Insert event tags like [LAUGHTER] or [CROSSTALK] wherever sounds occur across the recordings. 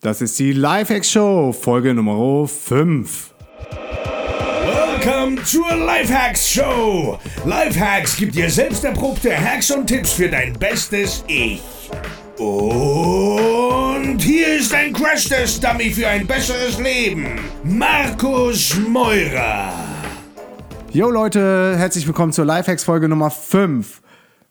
Das ist die Lifehacks Show, Folge Nummer 5. Welcome zur Lifehacks Show. Lifehacks gibt dir selbst erprobte Hacks und Tipps für dein bestes Ich. Und hier ist ein Crash-Test-Dummy für ein besseres Leben. Markus Meurer. Jo Leute, herzlich willkommen zur Lifehacks Folge Nummer 5.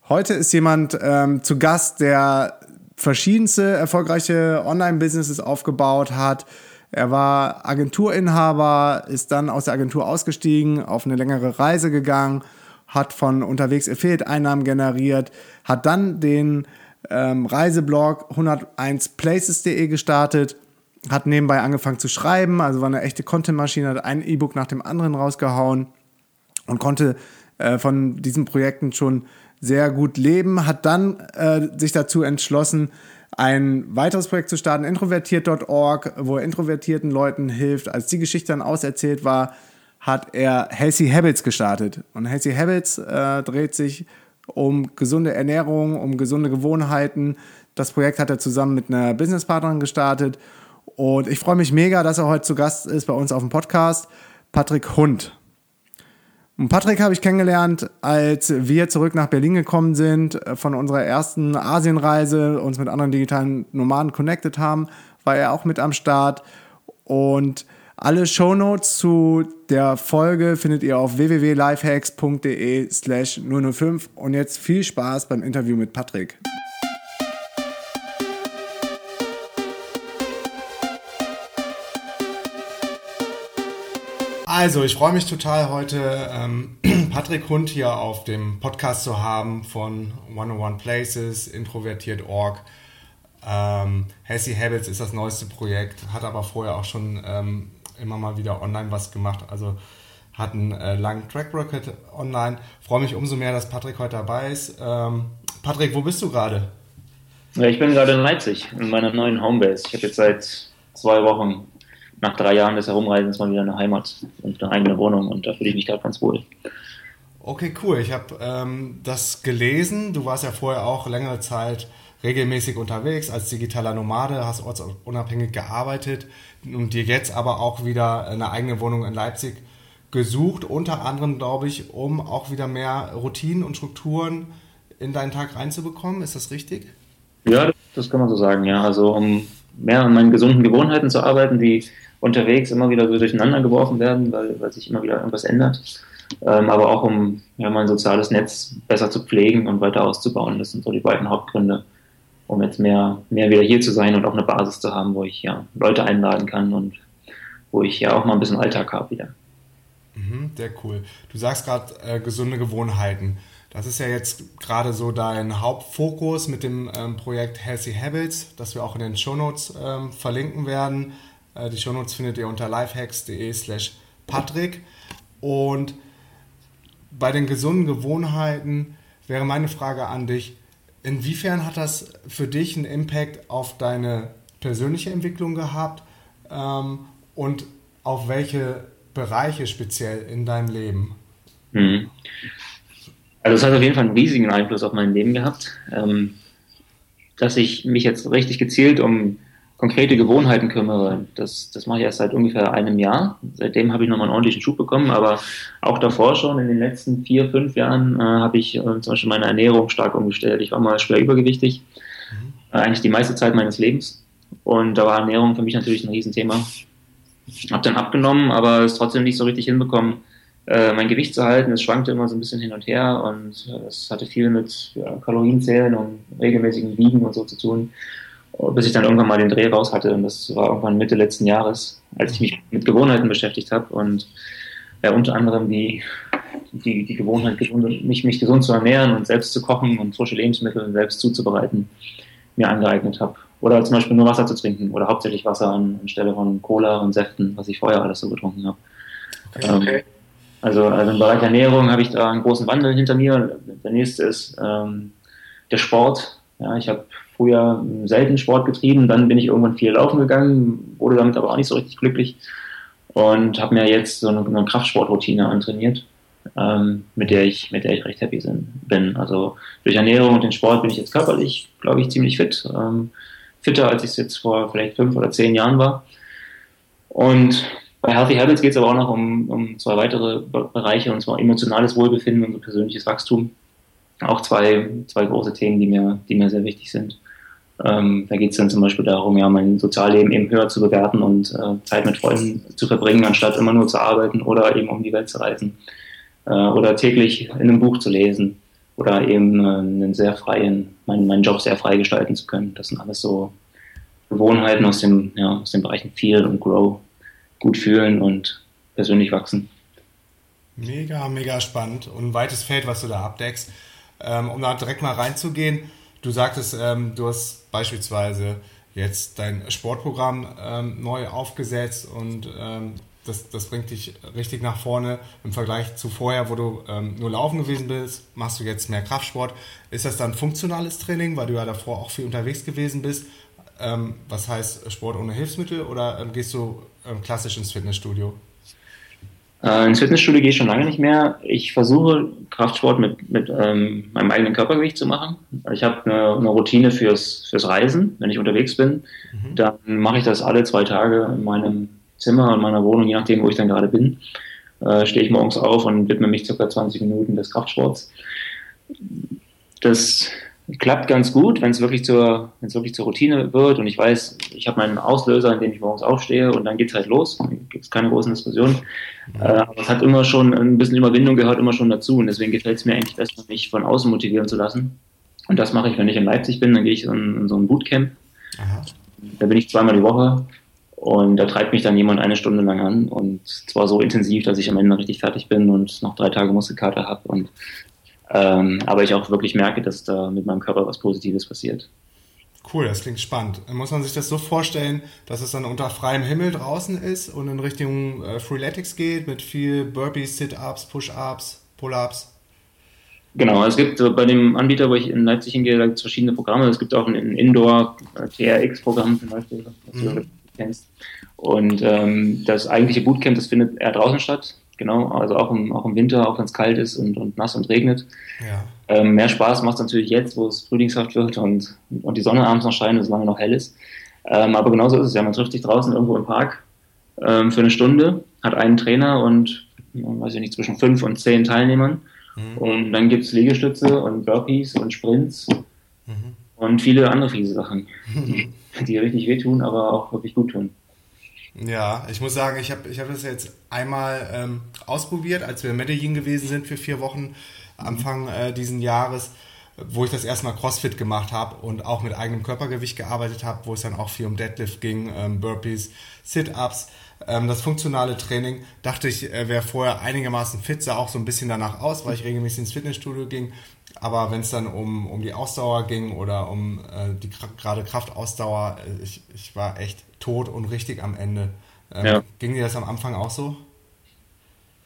Heute ist jemand ähm, zu Gast, der verschiedenste erfolgreiche Online-Businesses aufgebaut hat. Er war Agenturinhaber, ist dann aus der Agentur ausgestiegen, auf eine längere Reise gegangen, hat von unterwegs Affiliate-Einnahmen generiert, hat dann den ähm, Reiseblog 101places.de gestartet, hat nebenbei angefangen zu schreiben, also war eine echte Content-Maschine, hat ein E-Book nach dem anderen rausgehauen und konnte äh, von diesen Projekten schon sehr gut leben, hat dann äh, sich dazu entschlossen, ein weiteres Projekt zu starten, introvertiert.org, wo er introvertierten Leuten hilft. Als die Geschichte dann auserzählt war, hat er Healthy Habits gestartet. Und Healthy Habits äh, dreht sich um gesunde Ernährung, um gesunde Gewohnheiten. Das Projekt hat er zusammen mit einer Businesspartnerin gestartet. Und ich freue mich mega, dass er heute zu Gast ist bei uns auf dem Podcast. Patrick Hund. Und Patrick habe ich kennengelernt, als wir zurück nach Berlin gekommen sind, äh, von unserer ersten Asienreise, uns mit anderen digitalen Nomaden connected haben, war er auch mit am Start. Und alle Shownotes zu der Folge findet ihr auf www.lifehacks.de slash 005. Und jetzt viel Spaß beim Interview mit Patrick. Also, ich freue mich total, heute ähm, [CLEARS THROAT] Patrick Hund hier auf dem Podcast zu haben von 101 Places, Introvertiert.org. Ähm, Hassy Habits ist das neueste Projekt, hat aber vorher auch schon ähm, immer mal wieder online was gemacht. Also hat einen äh, langen Track Record online. Freue mich umso mehr, dass Patrick heute dabei ist. Ähm, Patrick, wo bist du gerade? Ich bin gerade in Leipzig, in meiner neuen Homebase. Ich habe jetzt seit zwei Wochen nach drei Jahren des Herumreisens mal wieder eine Heimat und eine eigene Wohnung und da fühle ich mich gerade ganz wohl. Okay, cool. Ich habe ähm, das gelesen. Du warst ja vorher auch längere Zeit regelmäßig unterwegs als digitaler Nomade, hast ortsunabhängig gearbeitet und dir jetzt aber auch wieder eine eigene Wohnung in Leipzig gesucht, unter anderem, glaube ich, um auch wieder mehr Routinen und Strukturen in deinen Tag reinzubekommen. Ist das richtig? Ja, das kann man so sagen, ja. Also um mehr an meinen gesunden Gewohnheiten zu arbeiten, die unterwegs immer wieder so durcheinander geworfen werden, weil, weil sich immer wieder irgendwas ändert. Ähm, aber auch um ja, mein soziales Netz besser zu pflegen und weiter auszubauen. Das sind so die beiden Hauptgründe, um jetzt mehr, mehr wieder hier zu sein und auch eine Basis zu haben, wo ich ja Leute einladen kann und wo ich ja auch mal ein bisschen Alltag habe wieder. Mhm, sehr cool. Du sagst gerade äh, gesunde Gewohnheiten. Das ist ja jetzt gerade so dein Hauptfokus mit dem ähm, Projekt Healthy Habits, das wir auch in den Shownotes ähm, verlinken werden. Äh, die Shownotes findet ihr unter lifehacks.de slash Patrick. Und bei den gesunden Gewohnheiten wäre meine Frage an dich, inwiefern hat das für dich einen Impact auf deine persönliche Entwicklung gehabt ähm, und auf welche Bereiche speziell in deinem Leben? Mhm. Also es hat auf jeden Fall einen riesigen Einfluss auf mein Leben gehabt, ähm, dass ich mich jetzt richtig gezielt um konkrete Gewohnheiten kümmere. Das, das mache ich erst seit ungefähr einem Jahr. Seitdem habe ich nochmal einen ordentlichen Schub bekommen, aber auch davor schon, in den letzten vier, fünf Jahren, äh, habe ich äh, zum Beispiel meine Ernährung stark umgestellt. Ich war mal schwer übergewichtig, mhm. äh, eigentlich die meiste Zeit meines Lebens. Und da war Ernährung für mich natürlich ein Riesenthema. Habe dann abgenommen, aber es trotzdem nicht so richtig hinbekommen, äh, mein Gewicht zu halten. Es schwankte immer so ein bisschen hin und her und äh, es hatte viel mit ja, Kalorienzählen und regelmäßigen Wiegen und so zu tun bis ich dann irgendwann mal den Dreh raus hatte. Und das war irgendwann Mitte letzten Jahres, als ich mich mit Gewohnheiten beschäftigt habe und ja, unter anderem die, die, die Gewohnheit, mich, mich gesund zu ernähren und selbst zu kochen und frische Lebensmittel selbst zuzubereiten, mir angeeignet habe. Oder zum Beispiel nur Wasser zu trinken oder hauptsächlich Wasser anstelle von Cola und Säften, was ich vorher alles so getrunken habe. Okay. Ähm, also, also im Bereich Ernährung habe ich da einen großen Wandel hinter mir. Der nächste ist ähm, der Sport. Ja, ich habe früher selten Sport getrieben, dann bin ich irgendwann viel laufen gegangen, wurde damit aber auch nicht so richtig glücklich und habe mir jetzt so eine, eine Kraftsportroutine antrainiert, ähm, mit der ich mit der ich recht happy bin. Also durch Ernährung und den Sport bin ich jetzt körperlich, glaube ich, ziemlich fit. Ähm, fitter, als ich es jetzt vor vielleicht fünf oder zehn Jahren war. Und bei Healthy Habits geht es aber auch noch um, um zwei weitere Bereiche, und zwar emotionales Wohlbefinden und persönliches Wachstum. Auch zwei, zwei große Themen, die mir, die mir sehr wichtig sind. Ähm, da geht es dann zum Beispiel darum, ja, mein Sozialleben eben höher zu bewerten und äh, Zeit mit Freunden zu verbringen, anstatt immer nur zu arbeiten oder eben um die Welt zu reisen. Äh, oder täglich in einem Buch zu lesen oder eben äh, einen sehr freien, meinen, meinen Job sehr frei gestalten zu können. Das sind alles so Gewohnheiten aus dem, ja, aus den Bereichen Feel und Grow, gut fühlen und persönlich wachsen. Mega, mega spannend und ein weites Feld, was du da abdeckst. Ähm, um da direkt mal reinzugehen, du sagtest, ähm, du hast beispielsweise jetzt dein Sportprogramm ähm, neu aufgesetzt und ähm, das, das bringt dich richtig nach vorne im Vergleich zu vorher, wo du ähm, nur laufen gewesen bist, machst du jetzt mehr Kraftsport. Ist das dann funktionales Training, weil du ja davor auch viel unterwegs gewesen bist? Ähm, was heißt Sport ohne Hilfsmittel oder ähm, gehst du ähm, klassisch ins Fitnessstudio? Äh, ins Fitnessstudio gehe ich schon lange nicht mehr. Ich versuche Kraftsport mit, mit ähm, meinem eigenen Körpergewicht zu machen. Ich habe eine, eine, Routine fürs, fürs Reisen, wenn ich unterwegs bin. Mhm. Dann mache ich das alle zwei Tage in meinem Zimmer, in meiner Wohnung, je nachdem, wo ich dann gerade bin. Äh, stehe ich morgens auf und widme mich circa 20 Minuten des Kraftsports. Das klappt ganz gut, wenn es wirklich zur, wenn es wirklich zur Routine wird und ich weiß, ich habe meinen Auslöser, in dem ich morgens aufstehe und dann geht es halt los. Gibt es keine großen Diskussionen. Äh, aber es hat immer schon ein bisschen Überwindung gehört immer schon dazu und deswegen gefällt es mir eigentlich besser, mich von außen motivieren zu lassen. Und das mache ich, wenn ich in Leipzig bin, dann gehe ich in, in so ein Bootcamp. Aha. Da bin ich zweimal die Woche und da treibt mich dann jemand eine Stunde lang an und zwar so intensiv, dass ich am Ende richtig fertig bin und noch drei Tage Muskelkater habe und ähm, aber ich auch wirklich merke, dass da mit meinem Körper was Positives passiert. Cool, das klingt spannend. Muss man sich das so vorstellen, dass es dann unter freiem Himmel draußen ist und in Richtung äh, Freeletics geht mit viel Burpees, Sit-Ups, Push-Ups, Pull-Ups? Genau, es gibt äh, bei dem Anbieter, wo ich in Leipzig hingehe, da gibt es verschiedene Programme. Es gibt auch ein Indoor-TRX-Programm äh, zum Beispiel, was mhm. du kennst. Und ähm, das eigentliche Bootcamp, das findet eher draußen statt. Genau, also auch im, auch im Winter, auch wenn es kalt ist und, und nass und regnet. Ja. Ähm, mehr Spaß macht es natürlich jetzt, wo es frühlingshaft wird und, und die Sonne abends noch scheint und es lange noch hell ist. Ähm, aber genauso ist es ja. Man trifft sich draußen irgendwo im Park ähm, für eine Stunde, hat einen Trainer und, weiß ich nicht, zwischen fünf und zehn Teilnehmern. Mhm. Und dann gibt es Liegestütze und Burpees und Sprints mhm. und viele andere fiese Sachen, die, [LAUGHS] die richtig wehtun, aber auch wirklich gut tun. Ja, ich muss sagen, ich habe ich hab das jetzt einmal ähm, ausprobiert, als wir in Medellin gewesen sind für vier Wochen Anfang äh, diesen Jahres, wo ich das erstmal CrossFit gemacht habe und auch mit eigenem Körpergewicht gearbeitet habe, wo es dann auch viel um Deadlift ging, ähm, Burpees, Sit-Ups. Ähm, das funktionale Training dachte ich, äh, wäre vorher einigermaßen fit, sah auch so ein bisschen danach aus, weil ich regelmäßig ins Fitnessstudio ging. Aber wenn es dann um, um die Ausdauer ging oder um äh, die gerade Kraftausdauer, äh, ich, ich war echt tot und richtig am Ende. Ähm, ja. Ging dir das am Anfang auch so?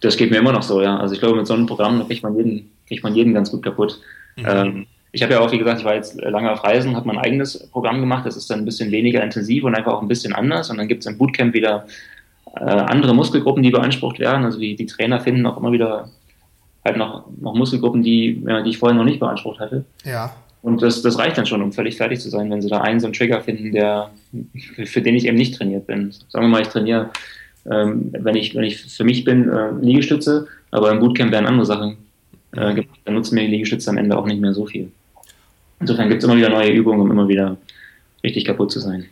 Das geht mir immer noch so, ja. Also ich glaube, mit so einem Programm kriegt man jeden, kriegt man jeden ganz gut kaputt. Mhm. Ähm, ich habe ja auch, wie gesagt, ich war jetzt lange auf Reisen, habe mein eigenes Programm gemacht. Das ist dann ein bisschen weniger intensiv und einfach auch ein bisschen anders. Und dann gibt es im Bootcamp wieder äh, andere Muskelgruppen, die beansprucht werden. Also die, die Trainer finden auch immer wieder halt noch, noch Muskelgruppen, die, ja, die ich vorher noch nicht beansprucht hatte. Ja. Und das, das reicht dann schon, um völlig fertig zu sein, wenn sie da einen so einen Trigger finden, der, für, den ich eben nicht trainiert bin. Sagen wir mal, ich trainiere, ähm, wenn, ich, wenn ich für mich bin, äh, Liegestütze, aber im Bootcamp werden andere Sachen äh, gibt, dann nutzen mir die Liegestütze am Ende auch nicht mehr so viel. Insofern gibt es immer wieder neue Übungen, um immer wieder richtig kaputt zu sein.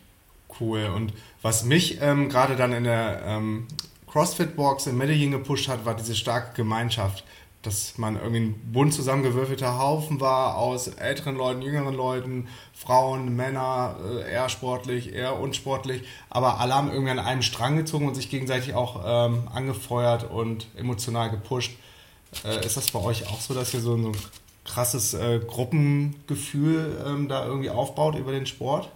Cool. Und was mich ähm, gerade dann in der ähm, CrossFit-Box in Medellin gepusht hat, war diese starke Gemeinschaft dass man irgendwie ein bunt zusammengewürfelter Haufen war aus älteren Leuten, jüngeren Leuten, Frauen, Männer, äh, eher sportlich, eher unsportlich, aber alle haben irgendwie an einem Strang gezogen und sich gegenseitig auch ähm, angefeuert und emotional gepusht. Äh, ist das bei euch auch so, dass ihr so, so ein krasses äh, Gruppengefühl ähm, da irgendwie aufbaut über den Sport?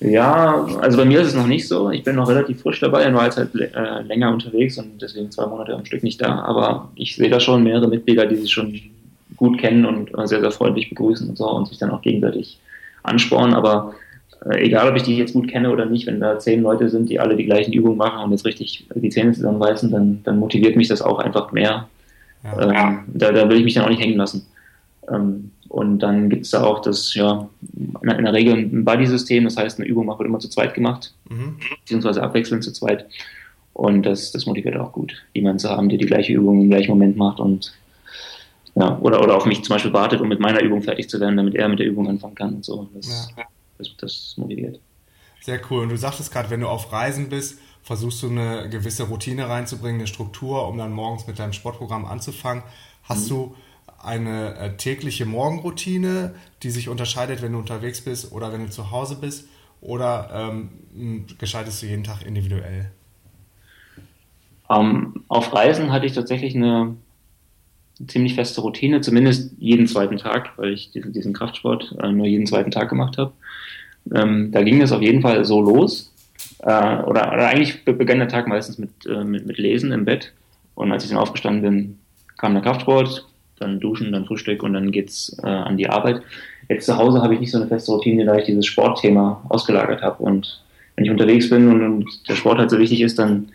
Ja, also bei mir ist es noch nicht so. Ich bin noch relativ frisch dabei, und war jetzt halt äh, länger unterwegs und deswegen zwei Monate am Stück nicht da. Aber ich sehe da schon mehrere Mitglieder, die sich schon gut kennen und sehr, sehr freundlich begrüßen und so und sich dann auch gegenseitig anspornen. Aber äh, egal, ob ich die jetzt gut kenne oder nicht, wenn da zehn Leute sind, die alle die gleichen Übungen machen und jetzt richtig die Zähne zusammenbeißen, dann, dann motiviert mich das auch einfach mehr. Ja. Ähm, da, da will ich mich dann auch nicht hängen lassen. Ähm, Und dann gibt es da auch das, ja, in der Regel ein Buddy-System, das heißt, eine Übung wird immer zu zweit gemacht, mhm. beziehungsweise abwechselnd zu zweit. Und das, das motiviert auch gut, jemanden zu haben, der die gleiche Übung im gleichen Moment macht und ja, oder, oder auf mich zum Beispiel wartet, um mit meiner Übung fertig zu werden, damit er mit der Übung anfangen kann und so. Das, ja. das, das motiviert. Sehr cool. Und du sagtest gerade, wenn du auf Reisen bist, versuchst du eine gewisse Routine reinzubringen, eine Struktur, um dann morgens mit deinem Sportprogramm anzufangen. Hast mhm. du eine äh, tägliche Morgenroutine, die sich unterscheidet, wenn du unterwegs bist oder wenn du zu Hause bist? Oder ähm, gestaltest du jeden Tag individuell? Um, ähm, auf Reisen hatte ich tatsächlich eine ziemlich feste Routine, zumindest jeden zweiten Tag, weil ich diesen, diesen Kraftsport äh, nur jeden zweiten Tag gemacht habe. Ähm, da ging es auf jeden Fall so los. Äh, oder, oder, eigentlich begann der Tag meistens mit, äh, mit, mit, Lesen im Bett. Und als ich dann aufgestanden bin, kam der Kraftsport, dann Duschen, dann Frühstück und dann geht's äh, an die Arbeit. Jetzt zu Hause habe ich nicht so eine feste Routine, da ich dieses Sportthema ausgelagert habe. Und wenn ich unterwegs bin und, und, der Sport halt so wichtig ist, dann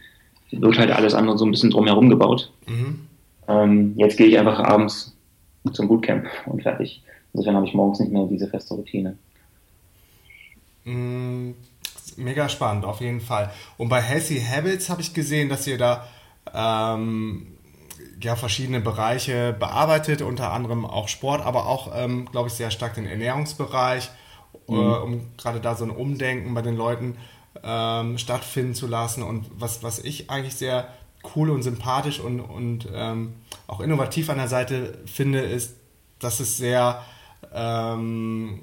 wird halt alles andere so ein bisschen drumherum gebaut. Mhm. Ähm, jetzt gehe ich einfach abends zum Bootcamp und fertig. Insofern habe ich morgens nicht mehr diese feste Routine. Mm, mega spannend, auf jeden Fall. Und bei Healthy Habits habe ich gesehen, dass ihr da ähm, ja, verschiedene Bereiche bearbeitet, unter anderem auch Sport, aber auch, ähm, glaube ich, sehr stark den Ernährungsbereich, mhm. äh, um gerade da so ein Umdenken bei den Leuten ähm, stattfinden zu lassen. Und was, was ich eigentlich sehr cool und sympathisch und, und ähm, auch innovativ an der Seite finde, ist, dass es sehr ähm,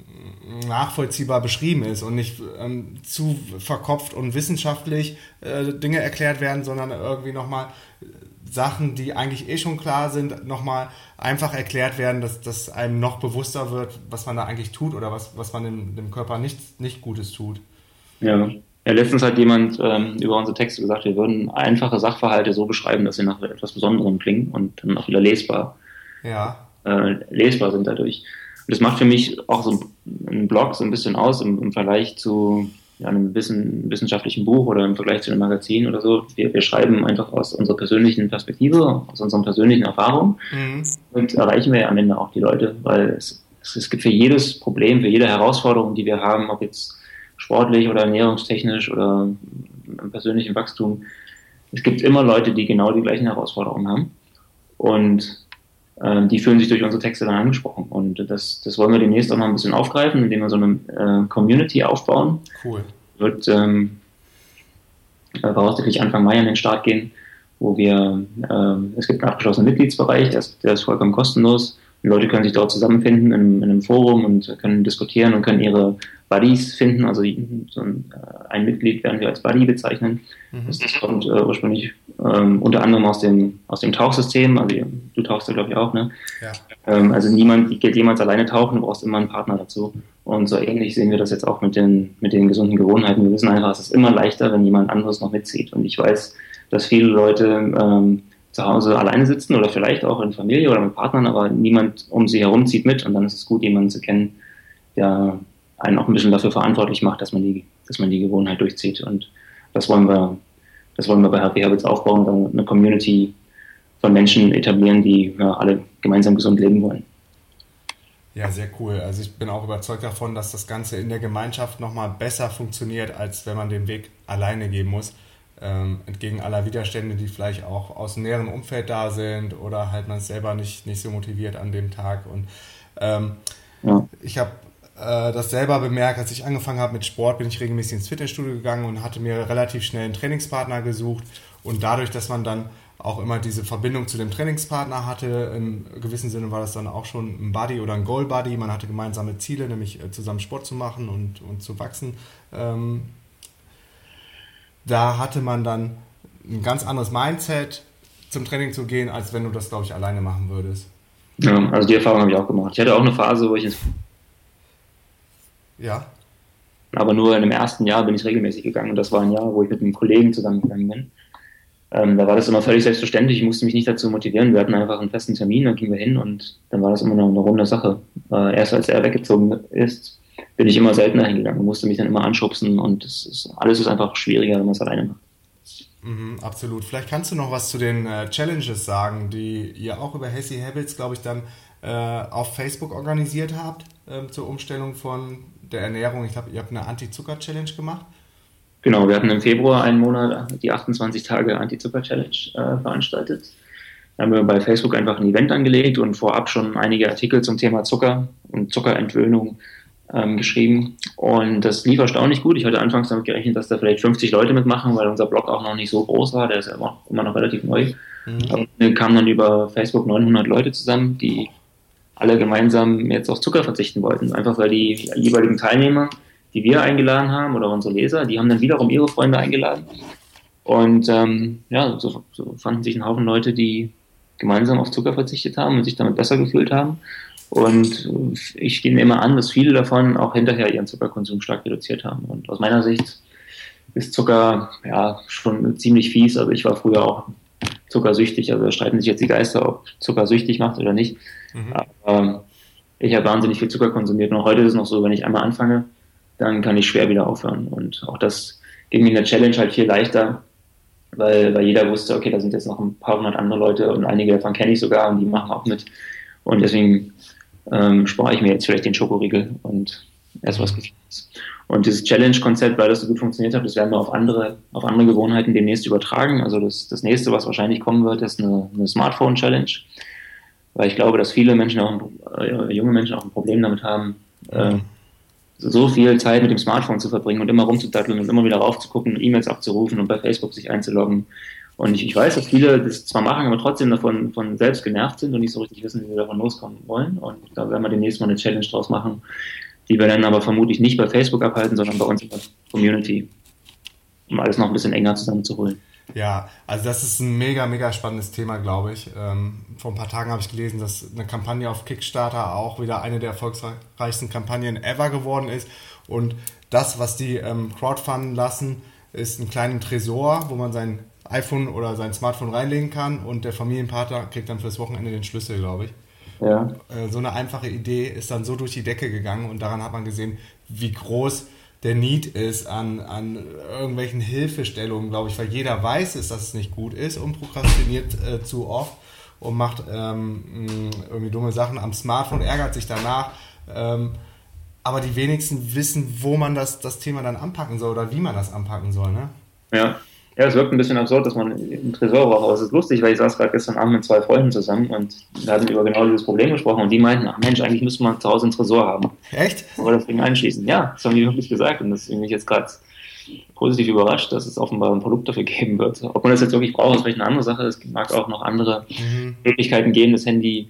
nachvollziehbar beschrieben ist und nicht ähm, zu verkopft und wissenschaftlich äh, Dinge erklärt werden, sondern irgendwie nochmal Sachen, die eigentlich eh schon klar sind, nochmal einfach erklärt werden, dass, dass einem noch bewusster wird, was man da eigentlich tut oder was, was man dem, dem Körper nicht, nicht Gutes tut. Ja. ja, letztens hat jemand ähm, über unsere Texte gesagt, wir würden einfache Sachverhalte so beschreiben, dass sie nach etwas Besonderem klingen und dann auch wieder lesbar, ja. äh, lesbar sind dadurch. Und das macht für mich auch so ein Blog so ein bisschen aus im, im Vergleich zu ja, einem wissenschaftlichen Buch oder im Vergleich zu einem Magazin oder so. Wir, wir schreiben einfach aus unserer persönlichen Perspektive, aus unseren persönlichen Erfahrungen mhm. und erreichen wir am Ende auch die Leute, weil es, es, gibt für jedes Problem, für jede Herausforderung, die wir haben, ob jetzt sportlich oder ernährungstechnisch oder im persönlichen Wachstum, es gibt immer Leute, die genau die gleichen Herausforderungen haben. Und äh, die fühlen sich durch unsere Texte dann angesprochen. Und das, das wollen wir demnächst auch noch ein bisschen aufgreifen, indem wir so eine äh, Community aufbauen. Cool. Wird ähm, äh, voraussichtlich Anfang Mai an den Start gehen, wo wir, äh, es gibt einen abgeschlossenen Mitgliedsbereich, der ist, der ist vollkommen kostenlos. Die Leute können sich dort zusammenfinden in, in einem Forum und können diskutieren und können ihre Buddies finden. Also so ein, äh, ein Mitglied werden wir als Buddy bezeichnen. Mhm. Das, das, kommt äh, ursprünglich ähm, unter anderem aus dem, aus dem Tauchsystem. Also du tauchst ja, glaube ich, auch, ne? Ja. Ähm, also niemand geht jemals alleine tauchen, du brauchst immer einen Partner dazu. Und so ähnlich sehen wir das jetzt auch mit den, mit den gesunden Gewohnheiten. Wir wissen einfach, es ist immer leichter, wenn jemand anderes noch mitzieht. Und ich weiß, dass viele Leute ähm, zu Hause alleine sitzen oder vielleicht auch in Familie oder mit Partnern, aber niemand um sie herum zieht mit. Und dann ist es gut, jemanden zu kennen, der einen auch ein bisschen dafür verantwortlich macht, dass man die, dass man die Gewohnheit durchzieht. Und das wollen wir, das wollen wir bei Happy Habits aufbauen, eine Community von Menschen etablieren, die ja, alle gemeinsam gesund leben wollen. Ja, sehr cool. Also ich bin auch überzeugt davon, dass das Ganze in der Gemeinschaft nochmal besser funktioniert, als wenn man den Weg alleine gehen muss. Ähm, entgegen aller Widerstände, die vielleicht auch aus dem näheren Umfeld da sind oder halt man selber nicht, nicht so motiviert an dem Tag. Und ähm, ja. ich habe äh, das selber bemerkt, als ich angefangen habe mit Sport, bin ich regelmäßig ins Fitnessstudio gegangen und hatte mir relativ schnell einen Trainingspartner gesucht. Und dadurch, dass man dann auch immer diese Verbindung zu dem Trainingspartner hatte, im gewissen Sinne war das dann auch schon ein Buddy oder ein Goal Buddy. Man hatte gemeinsame Ziele, nämlich äh, zusammen Sport zu machen und, und zu wachsen. Ähm, da hatte man dann ein ganz anderes Mindset, zum Training zu gehen, als wenn du das, glaube ich, alleine machen würdest. Ja, also die Erfahrung habe ich auch gemacht. Ich hatte auch eine Phase, wo ich ins ja. Aber nur in dem ersten Jahr bin ich regelmäßig gegangen und das war ein Jahr, wo ich mit einem Kollegen zusammengegangen bin. Ähm, da war das immer völlig selbstverständlich, ich musste mich nicht dazu motivieren. Wir hatten einfach einen festen Termin, dann gingen wir hin und dann war das immer noch eine runde Sache. Äh, erst als er weggezogen ist, bin ich immer seltener hingegangen und musste mich dann immer anschubsen und ist, alles ist einfach schwieriger, wenn man es alleine macht. Mhm, absolut. Vielleicht kannst du noch was zu den äh, Challenges sagen, die ihr auch über Healthy Habits, glaube ich, dann äh, auf Facebook organisiert habt äh, zur Umstellung von der Ernährung. Ich glaube, ihr habt eine Anti-Zucker-Challenge gemacht. Genau, wir hatten im Februar einen Monat die 28 Tage Anti-Zucker-Challenge äh, veranstaltet. Da haben wir bei Facebook einfach ein Event angelegt und vorab schon einige Artikel zum Thema Zucker und Zuckerentwöhnung ähm, geschrieben. Und das lief erstaunlich gut. Ich hatte anfangs damit gerechnet, dass da vielleicht 50 Leute mitmachen, weil unser Blog auch noch nicht so groß war. Der ist immer, immer noch relativ neu. Mhm. Aber dann kamen dann über Facebook 900 Leute zusammen, die alle gemeinsam jetzt auf Zucker verzichten wollten. Einfach weil die jeweiligen Teilnehmer, die wir eingeladen haben oder unsere Leser, die haben dann wiederum ihre Freunde eingeladen. Und ähm, ja, so, so fanden sich ein Haufen Leute, die gemeinsam auf Zucker verzichtet haben und sich damit besser gefühlt haben. Und ich nehme immer an, dass viele davon auch hinterher ihren Zuckerkonsum stark reduziert haben. Und aus meiner Sicht ist Zucker ja schon ziemlich fies. Also ich war früher auch zuckersüchtig. Also da streiten sich jetzt die Geister, ob Zucker süchtig macht oder nicht. Mhm. Aber ich habe wahnsinnig viel Zucker konsumiert. Und heute ist es noch so, wenn ich einmal anfange, dann kann ich schwer wieder aufhören. Und auch das ging in der Challenge halt viel leichter, weil, weil jeder wusste, okay, da sind jetzt noch ein paar hundert andere Leute und einige davon kenne ich sogar und die machen auch mit. Und deswegen ähm, spare ich mir jetzt vielleicht den Schokoriegel und erst was Gefährliches. Und dieses Challenge-Konzept, weil das so gut funktioniert hat, das werden wir auf andere, auf andere Gewohnheiten demnächst übertragen. Also das, das nächste, was wahrscheinlich kommen wird, ist eine, eine Smartphone-Challenge. Weil ich glaube, dass viele Menschen auch, äh, junge Menschen auch ein Problem damit haben, äh, so viel Zeit mit dem Smartphone zu verbringen und immer rumzudatteln und immer wieder raufzugucken, E-Mails abzurufen und bei Facebook sich einzuloggen und ich, ich weiß, dass viele das zwar machen, aber trotzdem davon von selbst genervt sind und nicht so richtig wissen, wie sie davon loskommen wollen. Und da werden wir demnächst mal eine Challenge draus machen, die wir dann aber vermutlich nicht bei Facebook abhalten, sondern bei uns in der Community, um alles noch ein bisschen enger zusammenzuholen. Ja, also das ist ein mega, mega spannendes Thema, glaube ich. Ähm, vor ein paar Tagen habe ich gelesen, dass eine Kampagne auf Kickstarter auch wieder eine der erfolgreichsten Kampagnen ever geworden ist. Und das, was die ähm, crowdfunden lassen, ist ein kleiner Tresor, wo man sein iPhone oder sein Smartphone reinlegen kann und der Familienpartner kriegt dann fürs Wochenende den Schlüssel, glaube ich. Ja. Äh, so eine einfache Idee ist dann so durch die Decke gegangen und daran hat man gesehen, wie groß der Need ist an, an irgendwelchen Hilfestellungen, glaube ich, weil jeder weiß es, dass es nicht gut ist und prokrastiniert äh, zu oft und macht ähm, irgendwie dumme Sachen am Smartphone, ärgert sich danach. Ähm, aber die wenigsten wissen, wo man das, das Thema dann anpacken soll oder wie man das anpacken soll. Ne? Ja, ja, es wirkt ein bisschen absurd, dass man im Tresor braucht, aber es ist lustig, weil ich saß gerade gestern Abend mit zwei Freunden zusammen und wir hatten über genau dieses Problem gesprochen und die meinten, ach Mensch, eigentlich müsste man zu Hause einen Tresor haben. Echt? Oder das Ding einschließen. Ja, das haben die wirklich gesagt und das ist mich jetzt gerade positiv überrascht, dass es offenbar ein Produkt dafür geben wird. Ob man das jetzt wirklich braucht, ist vielleicht eine andere Sache. Es mag auch noch andere mhm. Möglichkeiten geben, das Handy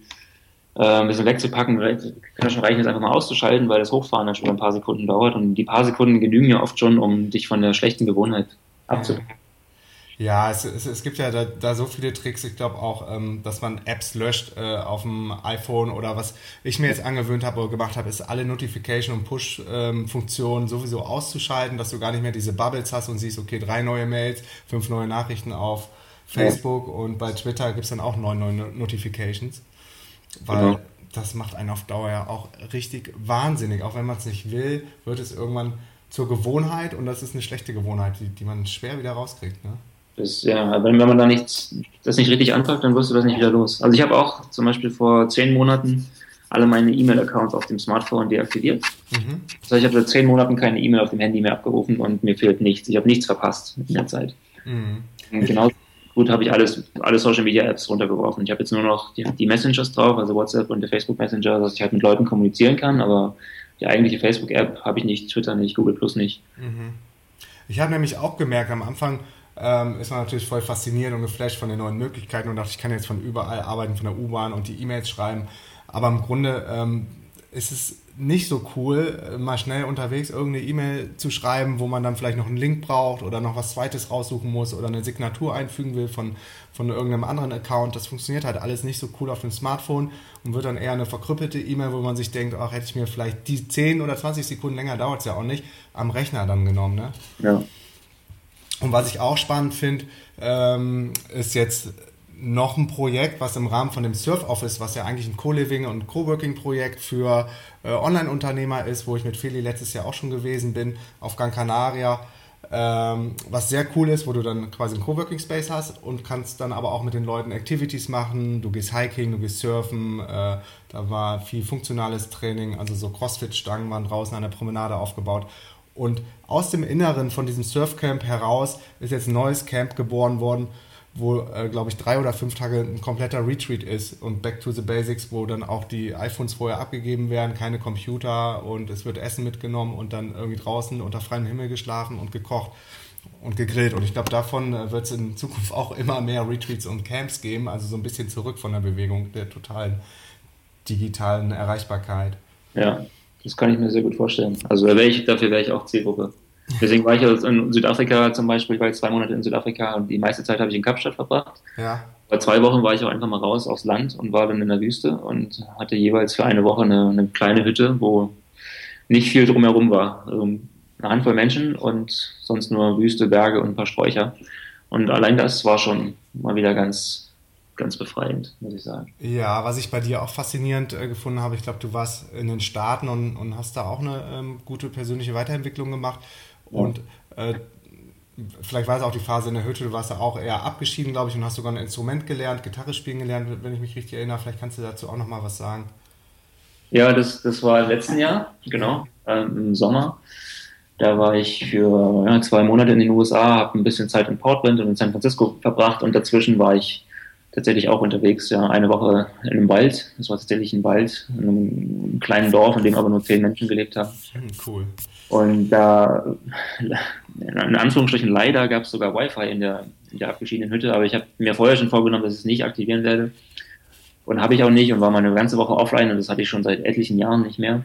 äh, ein bisschen wegzupacken. Kann ja schon reichen, es einfach mal auszuschalten, weil das Hochfahren dann schon ein paar Sekunden dauert und die paar Sekunden genügen ja oft schon, um dich von der schlechten Gewohnheit abzupacken. Ja, es, es, es gibt ja da, da so viele Tricks. Ich glaube auch, ähm, dass man Apps löscht äh, auf dem iPhone oder was ich mir jetzt angewöhnt habe oder gemacht habe, ist alle Notification- und Push-Funktionen ähm, sowieso auszuschalten, dass du gar nicht mehr diese Bubbles hast und siehst, okay, drei neue Mails, fünf neue Nachrichten auf Facebook ja. und bei Twitter gibt es dann auch neun neue Notifications. Weil genau. das macht einen auf Dauer ja auch richtig wahnsinnig. Auch wenn man es nicht will, wird es irgendwann zur Gewohnheit und das ist eine schlechte Gewohnheit, die, die man schwer wieder rauskriegt. Ne? Das, ja, wenn, wenn man da nichts, das nicht richtig anpackt, dann wirst du das nicht wieder los. Also ich habe auch zum Beispiel vor zehn Monaten alle meine E-Mail-Accounts auf dem Smartphone deaktiviert. Mhm. Das heißt, ich habe seit zehn Monaten keine E-Mail auf dem Handy mehr abgerufen und mir fehlt nichts. Ich habe nichts verpasst in der Zeit. Mhm. Genauso gut habe ich alles, alle Social Media Apps runtergeworfen. Ich habe jetzt nur noch die, die, Messengers drauf, also WhatsApp und der Facebook Messenger, dass ich halt mit Leuten kommunizieren kann, aber die eigentliche Facebook App habe ich nicht, Twitter nicht, Google Plus nicht. Mhm. Ich habe nämlich auch gemerkt, am Anfang ähm, ist man natürlich voll fasziniert und geflasht von den neuen Möglichkeiten und dachte, ich kann jetzt von überall arbeiten, von der U-Bahn und die E-Mails schreiben. Aber im Grunde ähm, ist es nicht so cool, äh, mal schnell unterwegs irgendeine E-Mail zu schreiben, wo man dann vielleicht noch einen Link braucht oder noch was Zweites raussuchen muss oder eine Signatur einfügen will von, von irgendeinem anderen Account. Das funktioniert halt alles nicht so cool auf dem Smartphone und wird dann eher eine verkrüppelte E-Mail, wo man sich denkt, ach, hätte ich mir vielleicht die 10 oder 20 Sekunden länger, dauert es ja auch nicht, am Rechner dann genommen. Ne? Ja. Und was ich auch spannend finde, ähm, ist jetzt noch ein Projekt, was im Rahmen von dem Surf Office, was ja eigentlich ein Co-Living und Co-Working-Projekt für äh, Online-Unternehmer ist, wo ich mit Feli letztes Jahr auch schon gewesen bin, auf Gran Canaria, ähm, was sehr cool ist, wo du dann quasi einen Coworking Space hast und kannst dann aber auch mit den Leuten Activities machen. Du gehst Hiking, du gehst Surfen. Äh, da war viel funktionales Training, also so Crossfit-Stangen waren draußen an der Promenade aufgebaut. Und aus dem Inneren von diesem Surfcamp heraus ist jetzt ein neues Camp geboren worden, wo, äh, glaube ich, drei oder fünf Tage ein kompletter Retreat ist und Back to the Basics, wo dann auch die iPhones vorher abgegeben werden, keine Computer und es wird Essen mitgenommen und dann irgendwie draußen unter freiem Himmel geschlafen und gekocht und gegrillt. Und ich glaube, davon äh, wird es in Zukunft auch immer mehr Retreats und Camps geben, also so ein bisschen zurück von der Bewegung der totalen digitalen Erreichbarkeit. Ja, das kann ich mir sehr gut vorstellen. Also wär ich, dafür wäre ich auch Zielgruppe. Deswegen war ich jetzt in Südafrika zum Beispiel, ich war zwei Monate in Südafrika und die meiste Zeit habe ich in Kapstadt verbracht. Ja. Vor zwei Wochen war ich auch einfach mal raus aufs Land und war dann in der Wüste und hatte jeweils für eine Woche eine, eine kleine Hütte, wo nicht viel drumherum war. Also eine Handvoll Menschen und sonst nur Wüste, Berge und ein paar Sträucher. Und allein das war schon mal wieder ganz, ganz befreiend, muss ich sagen. Ja, was ich bei dir auch faszinierend äh, gefunden habe, ich glaube, du warst in den Staaten und, und hast da auch eine ähm, gute persönliche Weiterentwicklung gemacht. Und äh, vielleicht war es auch die Phase in der Hütte, du warst da auch eher abgeschieden, glaube ich, und hast sogar ein Instrument gelernt, Gitarre spielen gelernt, wenn ich mich richtig erinnere. Vielleicht kannst du dazu auch nochmal was sagen. Ja, das, das war im letzten Jahr, genau, ähm, im Sommer. Da war ich für ja, zwei Monate in den USA, habe ein bisschen Zeit in Portland und in San Francisco verbracht und dazwischen war ich tatsächlich auch unterwegs, ja, eine Woche in einem Wald. Das war tatsächlich ein Wald, in einem kleinen Dorf, in dem aber nur zehn Menschen gelebt haben. Hm, cool. Und da, in Anführungsstrichen leider, gab es sogar Wi-Fi in der, in der abgeschiedenen Hütte, aber ich habe mir vorher schon vorgenommen, dass ich es nicht aktivieren werde. Und habe ich auch nicht und war mal eine ganze Woche offline und das hatte ich schon seit etlichen Jahren nicht mehr.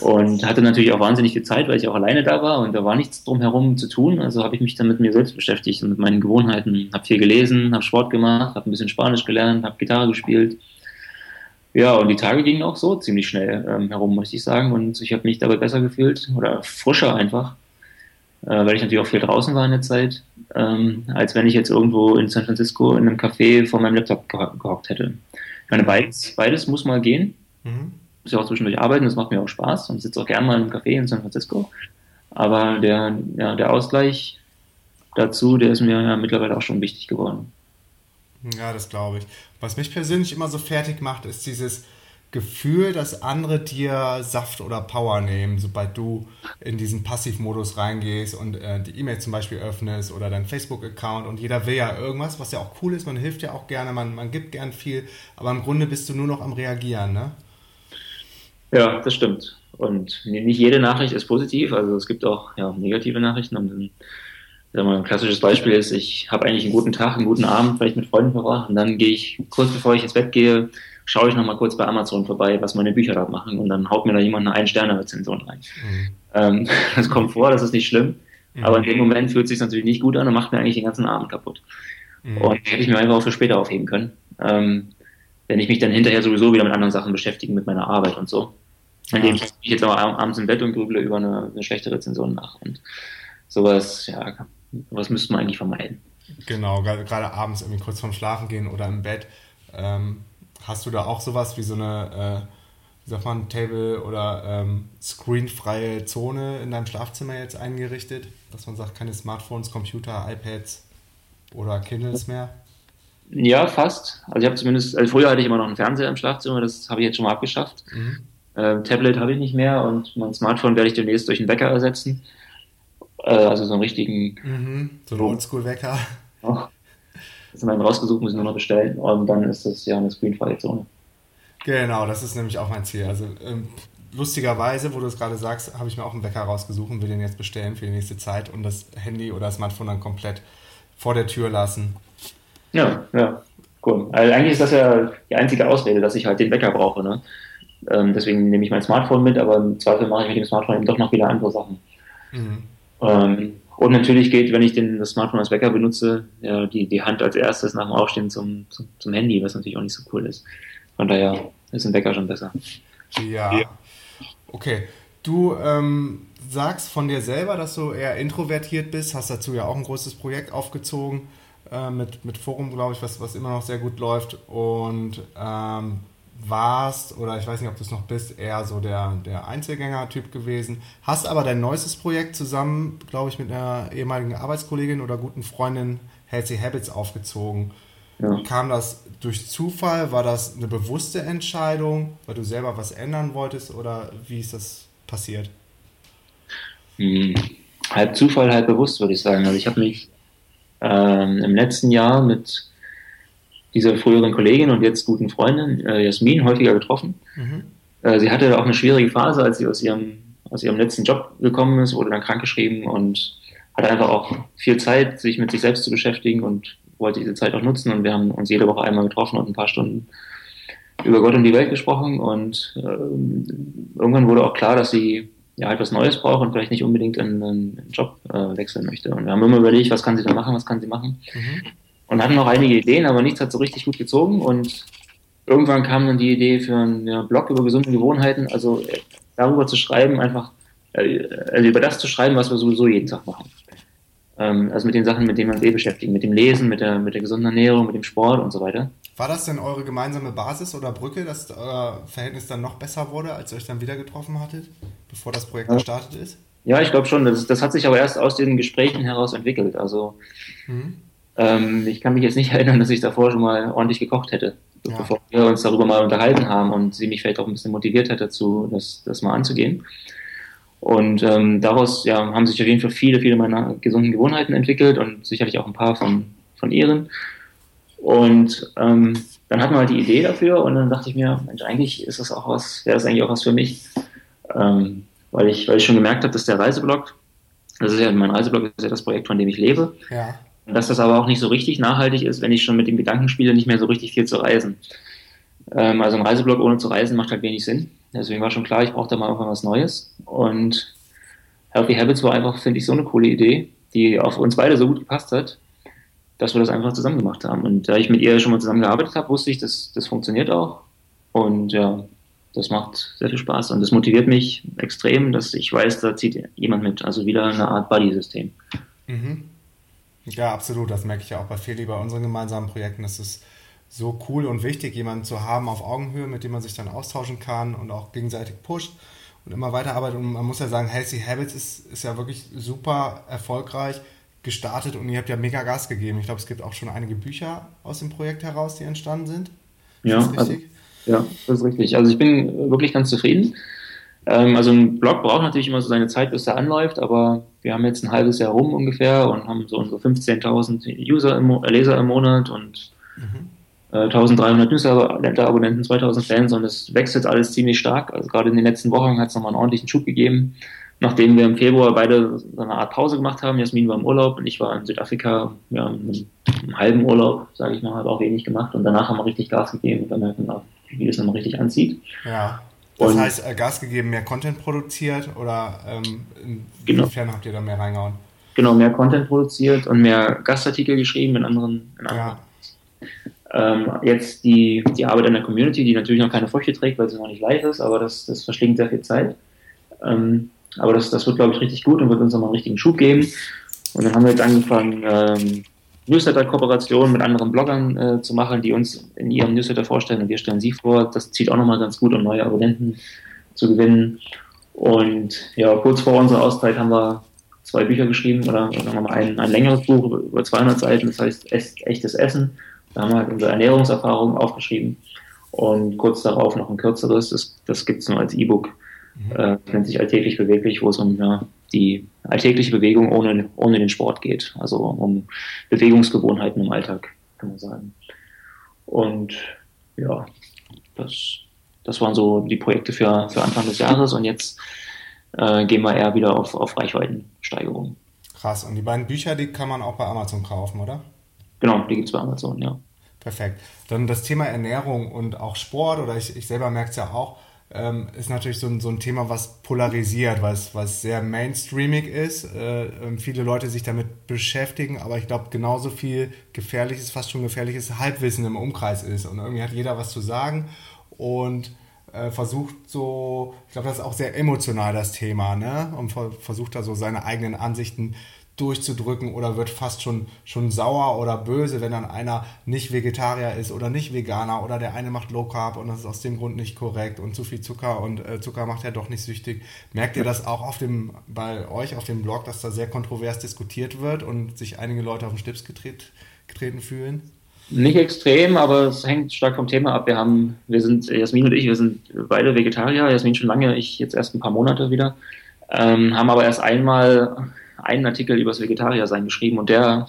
Und hatte natürlich auch wahnsinnig viel Zeit, weil ich auch alleine da war und da war nichts drumherum zu tun. Also habe ich mich dann mit mir selbst beschäftigt und mit meinen Gewohnheiten. Habe viel gelesen, habe Sport gemacht, habe ein bisschen Spanisch gelernt, habe Gitarre gespielt. Ja, und die Tage gingen auch so ziemlich schnell ähm, herum, muss ich sagen. Und ich habe mich dabei besser gefühlt oder frischer einfach, äh, weil ich natürlich auch viel draußen war in der Zeit, ähm, als wenn ich jetzt irgendwo in San Francisco in einem Café vor meinem Laptop gehockt hätte. Ich meine, beides, beides muss mal gehen. Mhm muss ja auch zwischendurch arbeiten, das macht mir auch Spaß und sitze auch gerne mal im Café in San Francisco. Aber der, ja, der Ausgleich dazu, der ist mir ja mittlerweile auch schon wichtig geworden. Ja, das glaube ich. Was mich persönlich immer so fertig macht, ist dieses Gefühl, dass andere dir Saft oder Power nehmen, sobald du in diesen Passivmodus reingehst und äh, die E-Mail zum Beispiel öffnest oder dein Facebook-Account und jeder will ja irgendwas, was ja auch cool ist, man hilft ja auch gerne, man, man gibt gern viel, aber im Grunde bist du nur noch am Reagieren, ne? Ja, das stimmt. Und nicht jede Nachricht ist positiv, also es gibt auch ja, negative Nachrichten. Und wir, ein klassisches Beispiel ist, ich habe eigentlich einen guten Tag, einen guten Abend, vielleicht mit Freunden verbracht und dann gehe ich, kurz bevor ich ins Bett gehe, schaue ich nochmal kurz bei Amazon vorbei, was meine Bücher da machen und dann haut mir da jemand eine Ein-Sterne-Rezension rein. Mhm. Ähm, [LAUGHS] das kommt vor, das ist nicht schlimm, mhm. aber in dem Moment fühlt es sich natürlich nicht gut an und macht mir eigentlich den ganzen Abend kaputt. Mhm. Und hätte ich mir einfach auch für später aufheben können. Ähm, wenn ich mich dann hinterher sowieso wieder mit anderen Sachen beschäftige, mit meiner Arbeit und so. Indem ja. ich jetzt aber abends im Bett und grüble über eine, eine schlechte Rezension nach. Und sowas, ja, sowas müsste man eigentlich vermeiden. Genau, gerade abends irgendwie kurz vorm Schlafen gehen oder im Bett. Ähm, hast du da auch sowas wie so eine, äh, wie sagt man, Table- oder ähm, screenfreie Zone in deinem Schlafzimmer jetzt eingerichtet? Dass man sagt, keine Smartphones, Computer, iPads oder Kindles mehr? Ja, fast. Also ich habe zumindest, also früher hatte ich immer noch einen Fernseher im Schlafzimmer, das habe ich jetzt schon mal abgeschafft. Mhm. Äh, Tablet habe ich nicht mehr und mein Smartphone werde ich demnächst durch einen Wecker ersetzen. Äh, also so einen richtigen. Mhm, so ein Oldschool-Wecker. Oh, das ist dann rausgesucht, muss ich nur noch bestellen und dann ist das ja eine screenfreie Zone. Genau, das ist nämlich auch mein Ziel. Also ähm, lustigerweise, wo du es gerade sagst, habe ich mir auch einen Wecker rausgesucht und will den jetzt bestellen für die nächste Zeit und das Handy oder das Smartphone dann komplett vor der Tür lassen. Ja, ja, cool. Also eigentlich ist das ja die einzige Ausrede, dass ich halt den Wecker brauche. Ne? Ähm, deswegen nehme ich mein Smartphone mit, aber im Zweifel mache ich mit dem Smartphone eben doch noch wieder andere Sachen. Mhm. Ähm, und natürlich geht, wenn ich den, das Smartphone als Wecker benutze, ja, die, die Hand als erstes nach dem Aufstehen zum, zum, zum Handy, was natürlich auch nicht so cool ist. Von daher ist ein Wecker schon besser. Ja. ja. Okay. Du ähm, sagst von dir selber, dass du eher introvertiert bist, hast dazu ja auch ein großes Projekt aufgezogen äh, mit, mit Forum, glaube ich, was, was immer noch sehr gut läuft. Und ähm, warst, oder ich weiß nicht, ob du es noch bist, eher so der, der Einzelgänger-Typ gewesen. Hast aber dein neuestes Projekt zusammen, glaube ich, mit einer ehemaligen Arbeitskollegin oder guten Freundin Healthy Habits aufgezogen. Ja. Kam das durch Zufall? War das eine bewusste Entscheidung, weil du selber was ändern wolltest oder wie ist das passiert? Hm, halb Zufall, halb bewusst, würde ich sagen. Also ich habe mich ähm, im letzten Jahr mit dieser früheren Kollegin und jetzt guten Freundin äh, Jasmin häufiger getroffen. Mhm. Äh, sie hatte auch eine schwierige Phase, als sie aus ihrem, aus ihrem letzten Job gekommen ist, wurde dann krankgeschrieben und hatte einfach auch viel Zeit, sich mit sich selbst zu beschäftigen und wollte diese Zeit auch nutzen. Und wir haben uns jede Woche einmal getroffen und ein paar Stunden über Gott und die Welt gesprochen. Und äh, irgendwann wurde auch klar, dass sie ja etwas Neues braucht und vielleicht nicht unbedingt einen, einen Job äh, wechseln möchte. Und wir haben immer überlegt, was kann sie da machen, was kann sie machen. Mhm und hatten noch einige Ideen, aber nichts hat so richtig gut gezogen. Und irgendwann kam dann die Idee für einen ja, Blog über gesunde Gewohnheiten, also äh, darüber zu schreiben, einfach äh, also über das zu schreiben, was wir sowieso jeden Tag machen. Ähm, also mit den Sachen, mit denen wir uns eh beschäftigen, mit dem Lesen, mit der, mit der gesunden Ernährung, mit dem Sport und so weiter. War das denn eure gemeinsame Basis oder Brücke, dass euer Verhältnis dann noch besser wurde, als ihr euch dann wieder getroffen hattet, bevor das Projekt ja. gestartet ist? Ja, ich glaube schon. Das, das, hat sich aber erst aus den Gesprächen heraus entwickelt. Also mhm. Ähm, ich kann mich jetzt nicht [LAUGHS] erinnern, dass ich davor schon mal ordentlich gekocht hätte, ja. bevor wir uns darüber mal unterhalten haben und sie mich vielleicht auch ein bisschen motiviert hat dazu, das, das mal anzugehen. Und ähm, daraus ja, haben sich auf jeden Fall viele, viele meiner gesunden Gewohnheiten entwickelt und sicherlich auch ein paar von, von ihren. Und ähm, dann hatten wir halt die Idee dafür und dann dachte ich mir, Mensch, eigentlich ist das auch was, wäre das eigentlich auch was für mich. Ähm, weil, ich, weil ich schon gemerkt habe, dass der Reiseblog, das ist ja mein Reiseblog, ist ja das Projekt, von dem ich lebe. Ja dass das aber auch nicht so richtig nachhaltig ist, wenn ich schon mit dem Gedanken spiele, nicht mehr so richtig viel zu reisen. Ähm, also ein Reiseblog ohne zu reisen macht halt wenig Sinn. Deswegen war schon klar, ich brauche da mal irgendwann was Neues. Und Healthy Habits war einfach, finde ich, so eine coole Idee, die auf uns beide so gut gepasst hat, dass wir das einfach zusammen gemacht haben. Und da ich mit ihr schon mal zusammengearbeitet habe, wusste ich, dass das funktioniert auch. Und ja, das macht sehr viel Spaß und das motiviert mich extrem, dass ich weiß, da zieht jemand mit. Also wieder eine Art Buddy-System. Mhm. Ja, absolut. Das merke ich ja auch bei Feli bei unseren gemeinsamen Projekten. Das ist so cool und wichtig, jemanden zu haben auf Augenhöhe, mit dem man sich dann austauschen kann und auch gegenseitig pusht und immer weiterarbeitet. Und man muss ja sagen, Healthy Habits ist, ist ja wirklich super erfolgreich gestartet und ihr habt ja mega Gas gegeben. Ich glaube, es gibt auch schon einige Bücher aus dem Projekt heraus, die entstanden sind. Ist ja, das also, ja, das ist richtig. Also ich bin wirklich ganz zufrieden. Ähm, also ein Blog braucht natürlich immer so seine Zeit, bis er anläuft, aber wir haben jetzt ein halbes Jahr rum ungefähr und haben so unsere 15.000 User im, äh, Leser im Monat und mhm. äh, 1300 Newsletter-Abonnenten, 2000 Fans und es wechselt alles ziemlich stark. Also gerade in den letzten Wochen hat es nochmal einen ordentlichen Schub gegeben, nachdem wir im Februar beide so eine Art Pause gemacht haben. Jasmin war im Urlaub und ich war in Südafrika, ja, im, im halben Urlaub, sage ich mal, habe auch wenig gemacht und danach haben wir richtig Gas gegeben und dann merken wir, wie das nochmal richtig anzieht. Ja. Das und heißt, äh, Gas gegeben, mehr Content produziert oder ähm, genau. inwiefern genau. habt ihr da mehr reingehauen? Genau, mehr Content produziert und mehr Gastartikel geschrieben in anderen. In anderen. Ja. Ähm, jetzt die, die Arbeit in der Community, die natürlich noch keine Früchte trägt, weil sie noch nicht live ist, aber das, das verschlingt sehr viel Zeit. Ähm, aber das, das wird, glaube ich, richtig gut und wird uns nochmal einen richtigen Schub geben. Und dann haben wir jetzt angefangen, ähm, Newsletter-Kooperationen mit anderen Bloggern äh, zu machen, die uns in ihrem Newsletter vorstellen und wir stellen sie vor. Das zieht auch nochmal ganz gut, um neue Abonnenten zu gewinnen. Und ja, kurz vor unserer Auszeit haben wir zwei Bücher geschrieben oder sagen mal ein, ein längeres Buch über 200 Seiten, das heißt Echtes Essen. Da haben wir halt unsere Ernährungserfahrungen aufgeschrieben und kurz darauf noch ein kürzeres, das, das gibt es nur als E-Book. Äh, nennt sich Alltäglich Beweglich, wo es um ja, die alltägliche Bewegung ohne, ohne den Sport geht. Also um Bewegungsgewohnheiten im Alltag, kann man sagen. Und ja, das, das waren so die Projekte für, für Anfang des Jahres und jetzt äh, gehen wir eher wieder auf, auf Reichweitensteigerung. Krass. Und die beiden Bücher, die kann man auch bei Amazon kaufen, oder? Genau, die gibt es bei Amazon, ja. Perfekt. Dann das Thema Ernährung und auch Sport, oder ich, ich selber merke es ja auch, ähm, ist natürlich so ein, so ein Thema, was polarisiert, was, was sehr mainstreamig ist. Äh, ähm, viele Leute sich damit beschäftigen, aber ich glaube, genauso viel gefährliches, fast schon gefährliches Halbwissen im Umkreis ist. Und irgendwie hat jeder was zu sagen und äh, versucht so, ich glaube, das ist auch sehr emotional das Thema, ne? Und versucht da so seine eigenen Ansichten durchzudrücken oder wird fast schon, schon sauer oder böse, wenn dann einer nicht Vegetarier ist oder nicht Veganer oder der eine macht Low Carb und das ist aus dem Grund nicht korrekt und zu viel Zucker und äh, Zucker macht ja doch nicht süchtig. Merkt ihr das auch auf dem, bei euch auf dem Blog, dass da sehr kontrovers diskutiert wird und sich einige Leute auf den Stips getret, getreten fühlen? Nicht extrem, aber es hängt stark vom Thema ab. Wir haben, wir sind, Jasmin und ich, wir sind beide Vegetarier. Jasmin schon lange, ich jetzt erst ein paar Monate wieder. Ähm, haben aber erst einmal einen Artikel über das Vegetarier-Sein geschrieben und der,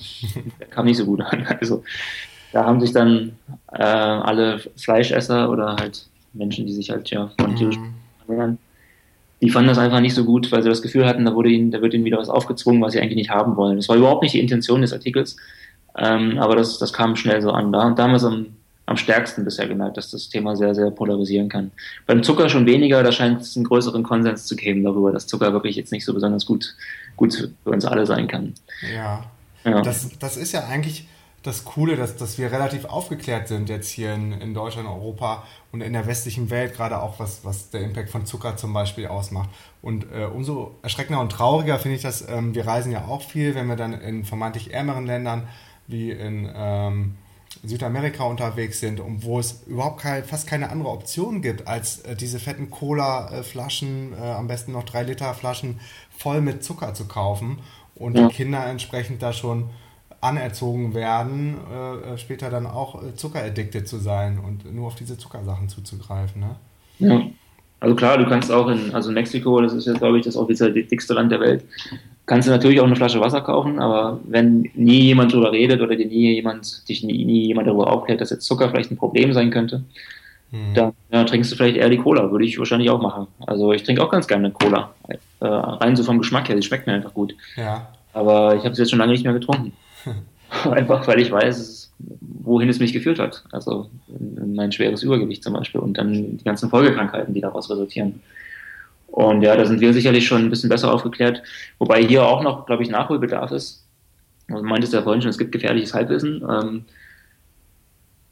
der, [LAUGHS] kam nicht so gut an. Also da haben sich dann äh, alle Fleischesser oder halt Menschen, die sich halt ja von tierischen ernähren, die fanden das einfach nicht so gut, weil sie das Gefühl hatten, da, wurde ihnen, da wird ihnen wieder was aufgezwungen, was sie eigentlich nicht haben wollen. Das war überhaupt nicht die Intention des Artikels, ähm, aber das, das kam schnell so an. Da, da haben wir es am, am stärksten bisher gemerkt, dass das Thema sehr, sehr polarisieren kann. Beim Zucker schon weniger, da scheint es einen größeren Konsens zu geben darüber, dass Zucker wirklich jetzt nicht so besonders gut, gut für uns alle sein kann. Ja, ja. Das, das ist ja eigentlich das Coole, dass, dass wir relativ aufgeklärt sind jetzt hier in, in Deutschland, Europa und in der westlichen Welt, gerade auch was, was der Impact von Zucker zum Beispiel ausmacht. Und äh, umso erschreckender und trauriger finde ich das, ähm, wir reisen ja auch viel, wenn wir dann in vermeintlich ärmeren Ländern wie in ähm, Südamerika unterwegs sind und wo es überhaupt kein, fast keine andere Option gibt, als äh, diese fetten Cola-Flaschen, äh, am besten noch 3 Liter Flaschen voll mit Zucker zu kaufen und ja. die Kinder entsprechend da schon anerzogen werden, äh, später dann auch äh, zuckeraddicted zu sein und nur auf diese Zuckersachen zuzugreifen. Ne? Ja. Also klar, du kannst auch in, also Mexiko, das ist jetzt glaube ich das offiziell dickste Land der Welt, kannst du natürlich auch eine Flasche Wasser kaufen, aber wenn nie jemand darüber redet oder dir nie jemand, dich nie, nie jemand darüber aufklärt, dass jetzt Zucker vielleicht ein Problem sein könnte, hm. dann ja, trinkst du vielleicht eher die Cola, würde ich wahrscheinlich auch machen. Also ich trinke auch ganz gerne Cola. Äh, rein so vom Geschmack her, die schmeckt mir einfach gut. Ja. Aber ich habe es jetzt schon lange nicht mehr getrunken. [LAUGHS] einfach weil ich weiß, wohin es mich geführt hat. Also in mein schweres Übergewicht zum Beispiel und dann die ganzen Folgekrankheiten, die daraus resultieren. Und ja, da sind wir sicherlich schon ein bisschen besser aufgeklärt, wobei hier auch noch, glaube ich, Nachholbedarf ist. Also meintest du ja vorhin schon, es gibt gefährliches Halbwissen. Ähm,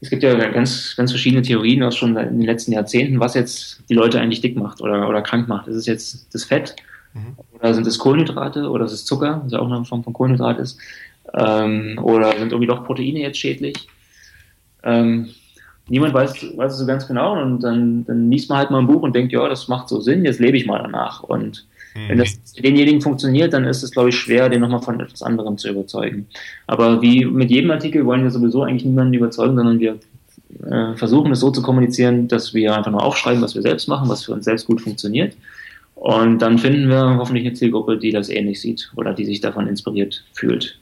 es gibt ja ganz, ganz verschiedene Theorien auch schon in den letzten Jahrzehnten, was jetzt die Leute eigentlich dick macht oder, oder krank macht. Ist es jetzt das Fett mhm. oder sind es Kohlenhydrate oder ist es Zucker, was ja auch eine Form von Kohlenhydrat ist? Ähm, oder sind irgendwie doch Proteine jetzt schädlich? Ähm, niemand weiß, weiß es so ganz genau und dann, dann liest man halt mal ein Buch und denkt, ja, das macht so Sinn, jetzt lebe ich mal danach. Und mhm. wenn das für denjenigen funktioniert, dann ist es, glaube ich, schwer, den nochmal von etwas anderem zu überzeugen. Aber wie mit jedem Artikel wollen wir sowieso eigentlich niemanden überzeugen, sondern wir äh, versuchen es so zu kommunizieren, dass wir einfach nur aufschreiben, was wir selbst machen, was für uns selbst gut funktioniert. Und dann finden wir hoffentlich eine Zielgruppe, die das ähnlich sieht oder die sich davon inspiriert fühlt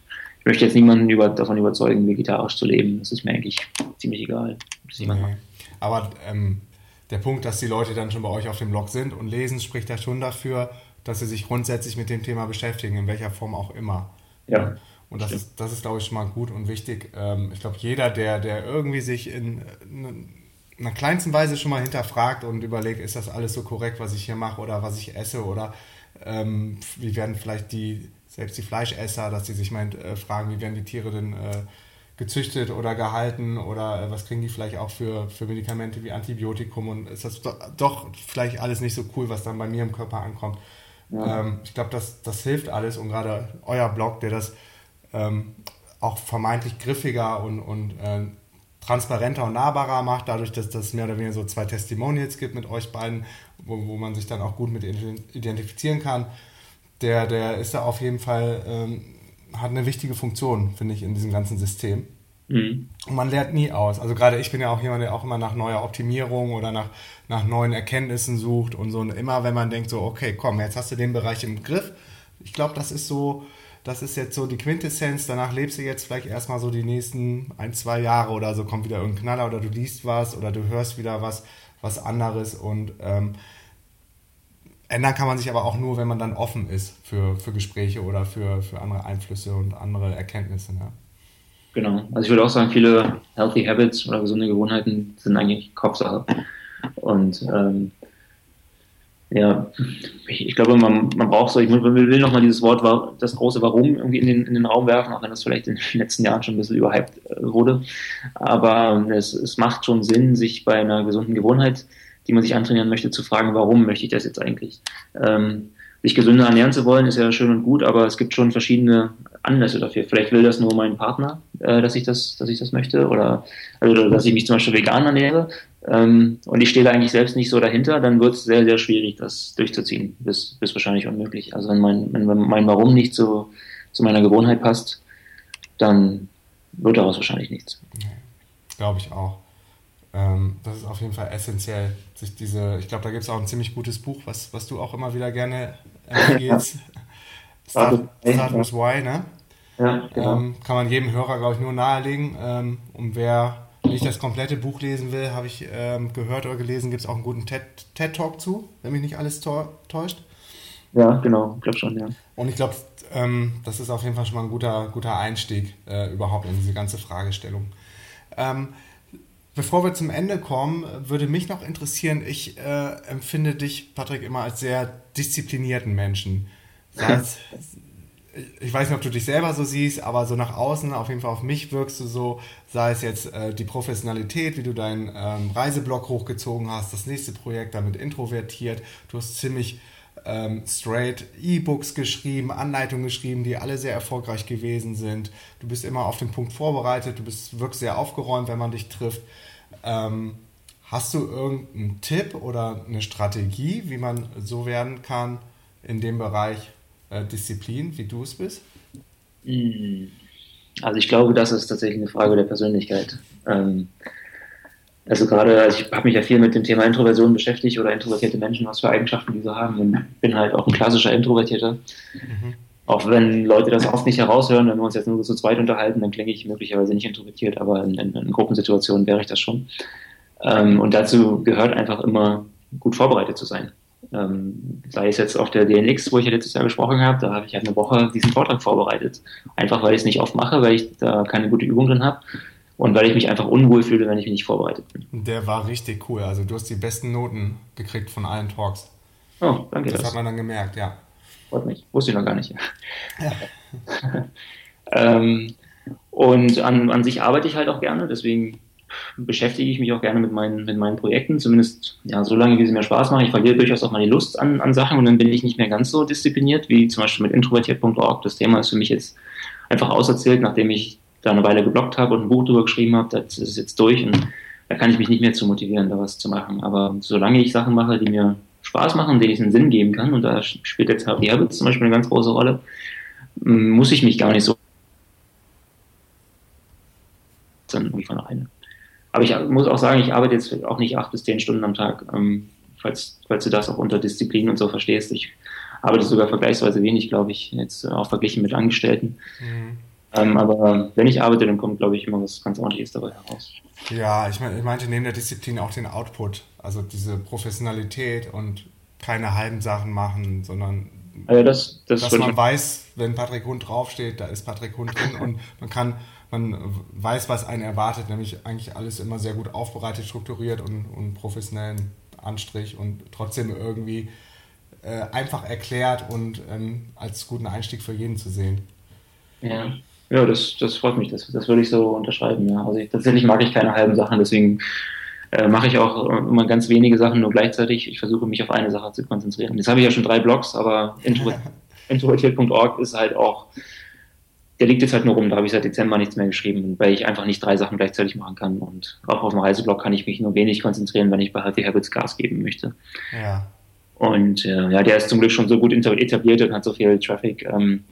möchte jetzt niemanden über, davon überzeugen, vegetarisch zu leben. Das ist mir eigentlich ziemlich egal. Nee. Aber ähm, der Punkt, dass die Leute dann schon bei euch auf dem Blog sind und lesen, spricht ja schon dafür, dass sie sich grundsätzlich mit dem Thema beschäftigen, in welcher Form auch immer. Ja. Und das ist, das ist, glaube ich, schon mal gut und wichtig. Ähm, ich glaube, jeder, der, der irgendwie sich in, in einer kleinsten Weise schon mal hinterfragt und überlegt, ist das alles so korrekt, was ich hier mache oder was ich esse oder ähm, wie werden vielleicht die selbst die Fleischesser, dass sie sich meint, äh, fragen, wie werden die Tiere denn äh, gezüchtet oder gehalten oder äh, was kriegen die vielleicht auch für, für Medikamente wie Antibiotikum und ist das doch, doch vielleicht alles nicht so cool, was dann bei mir im Körper ankommt. Ja. Ähm, ich glaube, das, das hilft alles und gerade euer Blog, der das ähm, auch vermeintlich griffiger und, und äh, transparenter und nahbarer macht, dadurch, dass das mehr oder weniger so zwei Testimonials gibt mit euch beiden, wo, wo man sich dann auch gut mit identifizieren kann der, der ist da auf jeden Fall, ähm, hat eine wichtige Funktion, finde ich, in diesem ganzen System. Mhm. Und man lernt nie aus. Also gerade ich bin ja auch jemand, der auch immer nach neuer Optimierung oder nach, nach neuen Erkenntnissen sucht und so. Und immer wenn man denkt so, okay, komm, jetzt hast du den Bereich im Griff. Ich glaube, das ist so, das ist jetzt so die Quintessenz. Danach lebst du jetzt vielleicht erstmal so die nächsten ein, zwei Jahre oder so, kommt wieder irgendein Knaller oder du liest was oder du hörst wieder was, was anderes und ähm, Ändern kann man sich aber auch nur, wenn man dann offen ist für, für Gespräche oder für, für andere Einflüsse und andere Erkenntnisse. Ne? Genau. Also ich würde auch sagen, viele Healthy Habits oder gesunde Gewohnheiten sind eigentlich Kopfsache. Und ähm, ja, ich, ich, glaube, man, man braucht so, ich will nochmal dieses Wort, das große Warum irgendwie in den, in den Raum werfen, auch wenn das vielleicht in den letzten Jahren schon ein bisschen überhyped äh, wurde. Aber es, es macht schon Sinn, sich bei einer gesunden Gewohnheit die man sich antrainieren möchte, zu fragen, warum möchte ich das jetzt eigentlich? Ähm, sich gesünder ernähren zu wollen, ist ja schön und gut, aber es gibt schon verschiedene Anlässe dafür. Vielleicht will das nur mein Partner, äh, dass ich das, dass ich das möchte, oder also dass ich mich zum Beispiel vegan ernähre. Ähm, und ich stehe da eigentlich selbst nicht so dahinter, dann wird es sehr, sehr schwierig, das durchzuziehen. Bis, bis wahrscheinlich unmöglich. Also wenn mein, wenn mein Warum nicht zu, zu meiner Gewohnheit passt, dann wird daraus wahrscheinlich nichts. Glaube ich auch. Ähm, das ist auf jeden Fall essentiell, sich diese, ich glaube, da gibt es auch ein ziemlich gutes Buch, was, was du auch immer wieder gerne empfiehlst. Start, [LAUGHS] Start with Why, ne? Ja, genau. Ähm, kann man jedem Hörer, glaube ich, nur nahelegen. Ähm, und wer nicht das komplette Buch lesen will, habe ich ähm, gehört oder gelesen, gibt es auch einen guten TED-Talk TED zu, wenn mich nicht alles täuscht. Ja, genau, ich glaube schon, ja. Und ich glaube, ähm, das ist auf jeden Fall schon mal ein guter, guter Einstieg äh, überhaupt in diese ganze Fragestellung. Bevor wir zum Ende kommen, würde mich noch interessieren, ich äh, empfinde dich, Patrick, immer als sehr disziplinierten Menschen. Das, [LAUGHS] ich weiß nicht, ob du dich selber so siehst, aber so nach außen, auf jeden Fall auf mich wirkst du so, sei es jetzt äh, die Professionalität, wie du deinen ähm, Reiseblog hochgezogen hast, das nächste Projekt damit introvertiert, du hast ziemlich ähm, straight E-Books geschrieben, Anleitungen geschrieben, die alle sehr erfolgreich gewesen sind. Du bist immer auf den Punkt vorbereitet, du bist wirklich sehr aufgeräumt, wenn man dich trifft. Ähm, hast du irgendeinen Tipp oder eine Strategie, wie man so werden kann in dem Bereich äh, Disziplin, wie du es bist? Also ich glaube, das ist tatsächlich eine Frage der Persönlichkeit. Ähm, also gerade, also ich habe mich ja viel mit dem Thema Introversion beschäftigt oder introvertierte Menschen, was für Eigenschaften die so haben. Und bin halt auch ein klassischer Introvertierter. Mhm. Auch wenn Leute das oft nicht heraushören, wenn wir uns jetzt nur zu zweit unterhalten, dann klinge ich möglicherweise nicht introvertiert, aber in, in, in Gruppensituationen wäre ich das schon. Ähm, und dazu gehört einfach immer gut vorbereitet zu sein. Ähm, sei es jetzt auf der DNX, wo ich ja letztes Jahr gesprochen habe, da habe ich halt eine Woche diesen Vortrag vorbereitet. Einfach weil ich es nicht oft mache, weil ich da keine gute Übung drin habe und weil ich mich einfach unwohl fühle, wenn ich mich nicht vorbereitet bin. Der war richtig cool. Also du hast die besten Noten gekriegt von allen Talks. Oh, danke. Das, das. hat man dann gemerkt, ja. Freut mich. Wusste ich noch gar nicht. Ja. [LAUGHS] ähm, und an, an sich arbeite ich halt auch gerne, deswegen beschäftige ich mich auch gerne mit meinen, mit meinen Projekten, zumindest ja, so lange, wie sie mir Spaß machen. Ich verliere durchaus auch meine Lust an, an Sachen und dann bin ich nicht mehr ganz so diszipliniert, wie zum Beispiel mit introvertiert.org. Das Thema ist für mich jetzt einfach auserzählt, nachdem ich da eine Weile geblockt habe und ein Buch drüber geschrieben habe, das ist jetzt durch und da kann ich mich nicht mehr zu motivieren, da was zu machen. Aber solange ich Sachen mache, die mir Spaß machen, denen ich einen Sinn geben kann, und da spielt jetzt Harvey Habits zum Beispiel eine ganz große Rolle, muss ich mich gar nicht so. Aber ich muss auch sagen, ich arbeite jetzt auch nicht acht bis zehn Stunden am Tag, ähm, falls, falls du das auch unter Disziplin und so verstehst. Ich arbeite sogar vergleichsweise wenig, glaube ich, jetzt auch verglichen mit Angestellten. Mhm. Ähm, aber wenn ich arbeite, dann kommt, glaube ich, immer was ganz ordentliches dabei heraus. Ja, ich, mein, ich meinte neben der Disziplin auch den Output, also diese Professionalität und keine halben Sachen machen, sondern also das, das dass man weiß, wenn Patrick Hund draufsteht, da ist Patrick Hund drin und man kann, man weiß, was einen erwartet, nämlich eigentlich alles immer sehr gut aufbereitet, strukturiert und, und professionellen Anstrich und trotzdem irgendwie äh, einfach erklärt und ähm, als guten Einstieg für jeden zu sehen. Ja. Ja, das, das freut mich, das, das würde ich so unterschreiben. Ja. Also ich, tatsächlich mag ich keine halben Sachen, deswegen äh, mache ich auch immer ganz wenige Sachen nur gleichzeitig. Ich versuche mich auf eine Sache zu konzentrieren. Jetzt habe ich ja schon drei Blogs, aber introvertiert.org [LAUGHS] ist halt auch, der liegt jetzt halt nur rum, da habe ich seit Dezember nichts mehr geschrieben, weil ich einfach nicht drei Sachen gleichzeitig machen kann. Und auch auf dem Reiseblog kann ich mich nur wenig konzentrieren, wenn ich bei Healthy Habits Gas geben möchte. Ja. Und äh, ja, der ist zum Glück schon so gut etabliert und hat so viel Traffic. Ähm,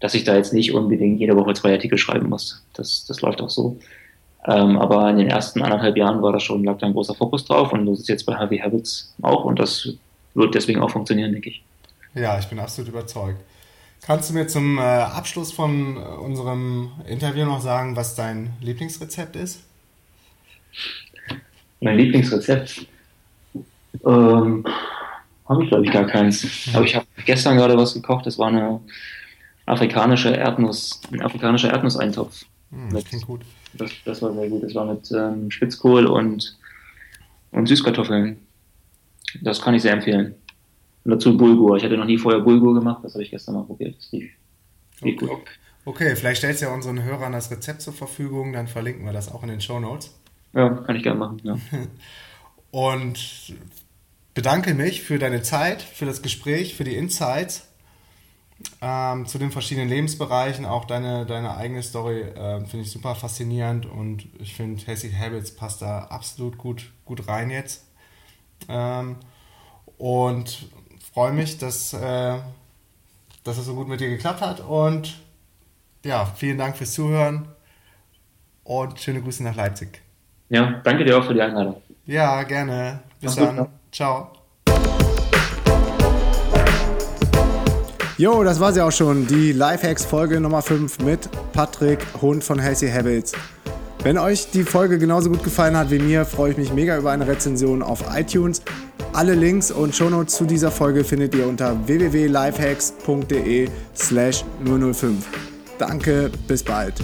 dass ich da jetzt nicht unbedingt jede Woche zwei Artikel schreiben muss. Das, das läuft auch so. Ähm, aber in den ersten anderthalb Jahren war da schon, lag da ein großer Fokus drauf und das ist jetzt bei Heavy Habits auch und das wird deswegen auch funktionieren, denke ich. Ja, ich bin absolut überzeugt. Kannst du mir zum äh, Abschluss von äh, unserem Interview noch sagen, was dein Lieblingsrezept ist? Mein Lieblingsrezept? Ähm, habe ich, glaube ich, gar keins. Aber ich habe gestern gerade was gekocht. Das war eine afrikanische Erdnuss, ein afrikanischer Erdnusseintopf. Hm, das klingt gut. Das, das, war sehr gut. Das war mit ähm, Spitzkohl und, und Süßkartoffeln. Das kann ich sehr empfehlen. Und dazu Bulgur. Ich hatte noch nie vorher Bulgur gemacht, das habe ich gestern mal probiert. Das lief, lief okay. gut. Okay, vielleicht stellst du ja unseren Hörern das Rezept zur Verfügung, dann verlinken wir das auch in den Show Notes. Ja, kann ich gerne machen. Ja. [LAUGHS] und bedanke mich für deine Zeit, für das Gespräch, für die Insights ähm, zu den verschiedenen Lebensbereichen. Auch deine, deine eigene Story äh, finde ich super faszinierend und ich finde, Healthy Habits passt da absolut gut, gut rein jetzt. Ähm, und freue mich, dass, äh, dass es so gut mit dir geklappt hat. Und ja, vielen Dank fürs Zuhören und schöne Grüße nach Leipzig. Ja, danke dir auch für die Einladung. Ja, gerne. Bis Mach's dann. Gut, Ciao. Jo, das war sie auch schon, die Lifehacks Folge Nummer 5 mit Patrick Hund von Healthy Habits. Wenn euch die Folge genauso gut gefallen hat wie mir, freue ich mich mega über eine Rezension auf iTunes. Alle Links und Shownotes zu dieser Folge findet ihr unter www.lifehacks.de slash 005. Danke, bis bald.